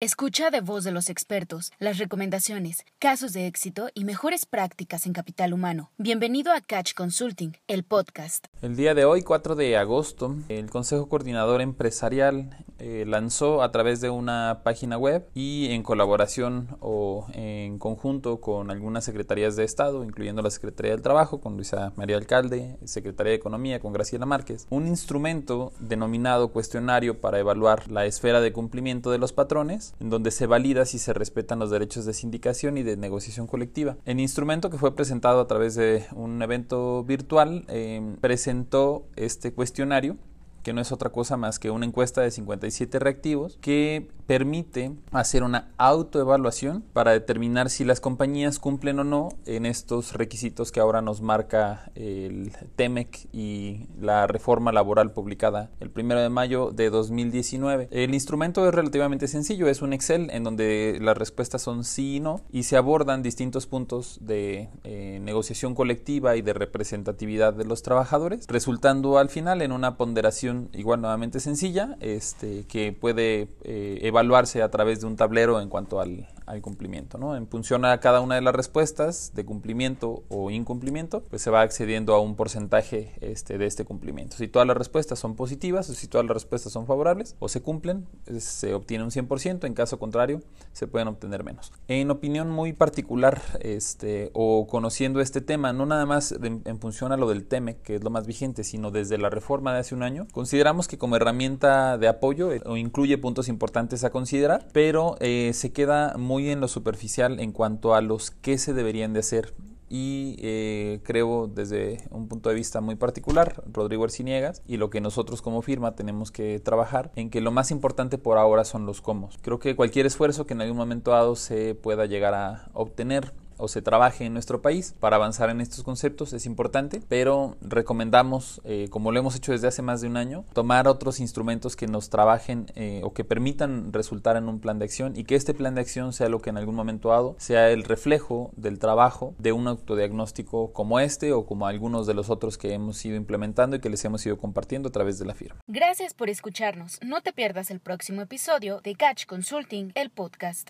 Escucha de voz de los expertos las recomendaciones, casos de éxito y mejores prácticas en capital humano. Bienvenido a Catch Consulting, el podcast. El día de hoy, 4 de agosto, el Consejo Coordinador Empresarial eh, lanzó a través de una página web y en colaboración o en conjunto con algunas secretarías de Estado, incluyendo la Secretaría del Trabajo, con Luisa María Alcalde, Secretaría de Economía, con Graciela Márquez, un instrumento denominado cuestionario para evaluar la esfera de cumplimiento de los patrones, en donde se valida si se respetan los derechos de sindicación y de negociación colectiva. El instrumento que fue presentado a través de un evento virtual eh, presentó este cuestionario que no es otra cosa más que una encuesta de 57 reactivos que permite hacer una autoevaluación para determinar si las compañías cumplen o no en estos requisitos que ahora nos marca el TEMEC y la reforma laboral publicada el 1 de mayo de 2019. El instrumento es relativamente sencillo, es un Excel en donde las respuestas son sí y no y se abordan distintos puntos de eh, negociación colectiva y de representatividad de los trabajadores, resultando al final en una ponderación igual nuevamente sencilla, este, que puede eh, evaluarse a través de un tablero en cuanto al, cumplimiento. ¿no? En función a cada una de las respuestas de cumplimiento o incumplimiento, pues se va accediendo a un porcentaje este, de este cumplimiento. Si todas las respuestas son positivas o si todas las respuestas son favorables o se cumplen, se obtiene un 100%, en caso contrario, se pueden obtener menos. En opinión muy particular este, o conociendo este tema, no nada más en función a lo del TEME, que es lo más vigente, sino desde la reforma de hace un año, consideramos que como herramienta de apoyo eh, incluye puntos importantes a considerar, pero eh, se queda muy en lo superficial en cuanto a los que se deberían de hacer y eh, creo desde un punto de vista muy particular, Rodrigo Arciniegas, y lo que nosotros como firma tenemos que trabajar en que lo más importante por ahora son los cómo. Creo que cualquier esfuerzo que en algún momento dado se pueda llegar a obtener o se trabaje en nuestro país para avanzar en estos conceptos es importante, pero recomendamos, eh, como lo hemos hecho desde hace más de un año, tomar otros instrumentos que nos trabajen eh, o que permitan resultar en un plan de acción y que este plan de acción sea lo que en algún momento dado sea el reflejo del trabajo de un autodiagnóstico como este o como algunos de los otros que hemos ido implementando y que les hemos ido compartiendo a través de la firma. Gracias por escucharnos. No te pierdas el próximo episodio de Catch Consulting, el podcast.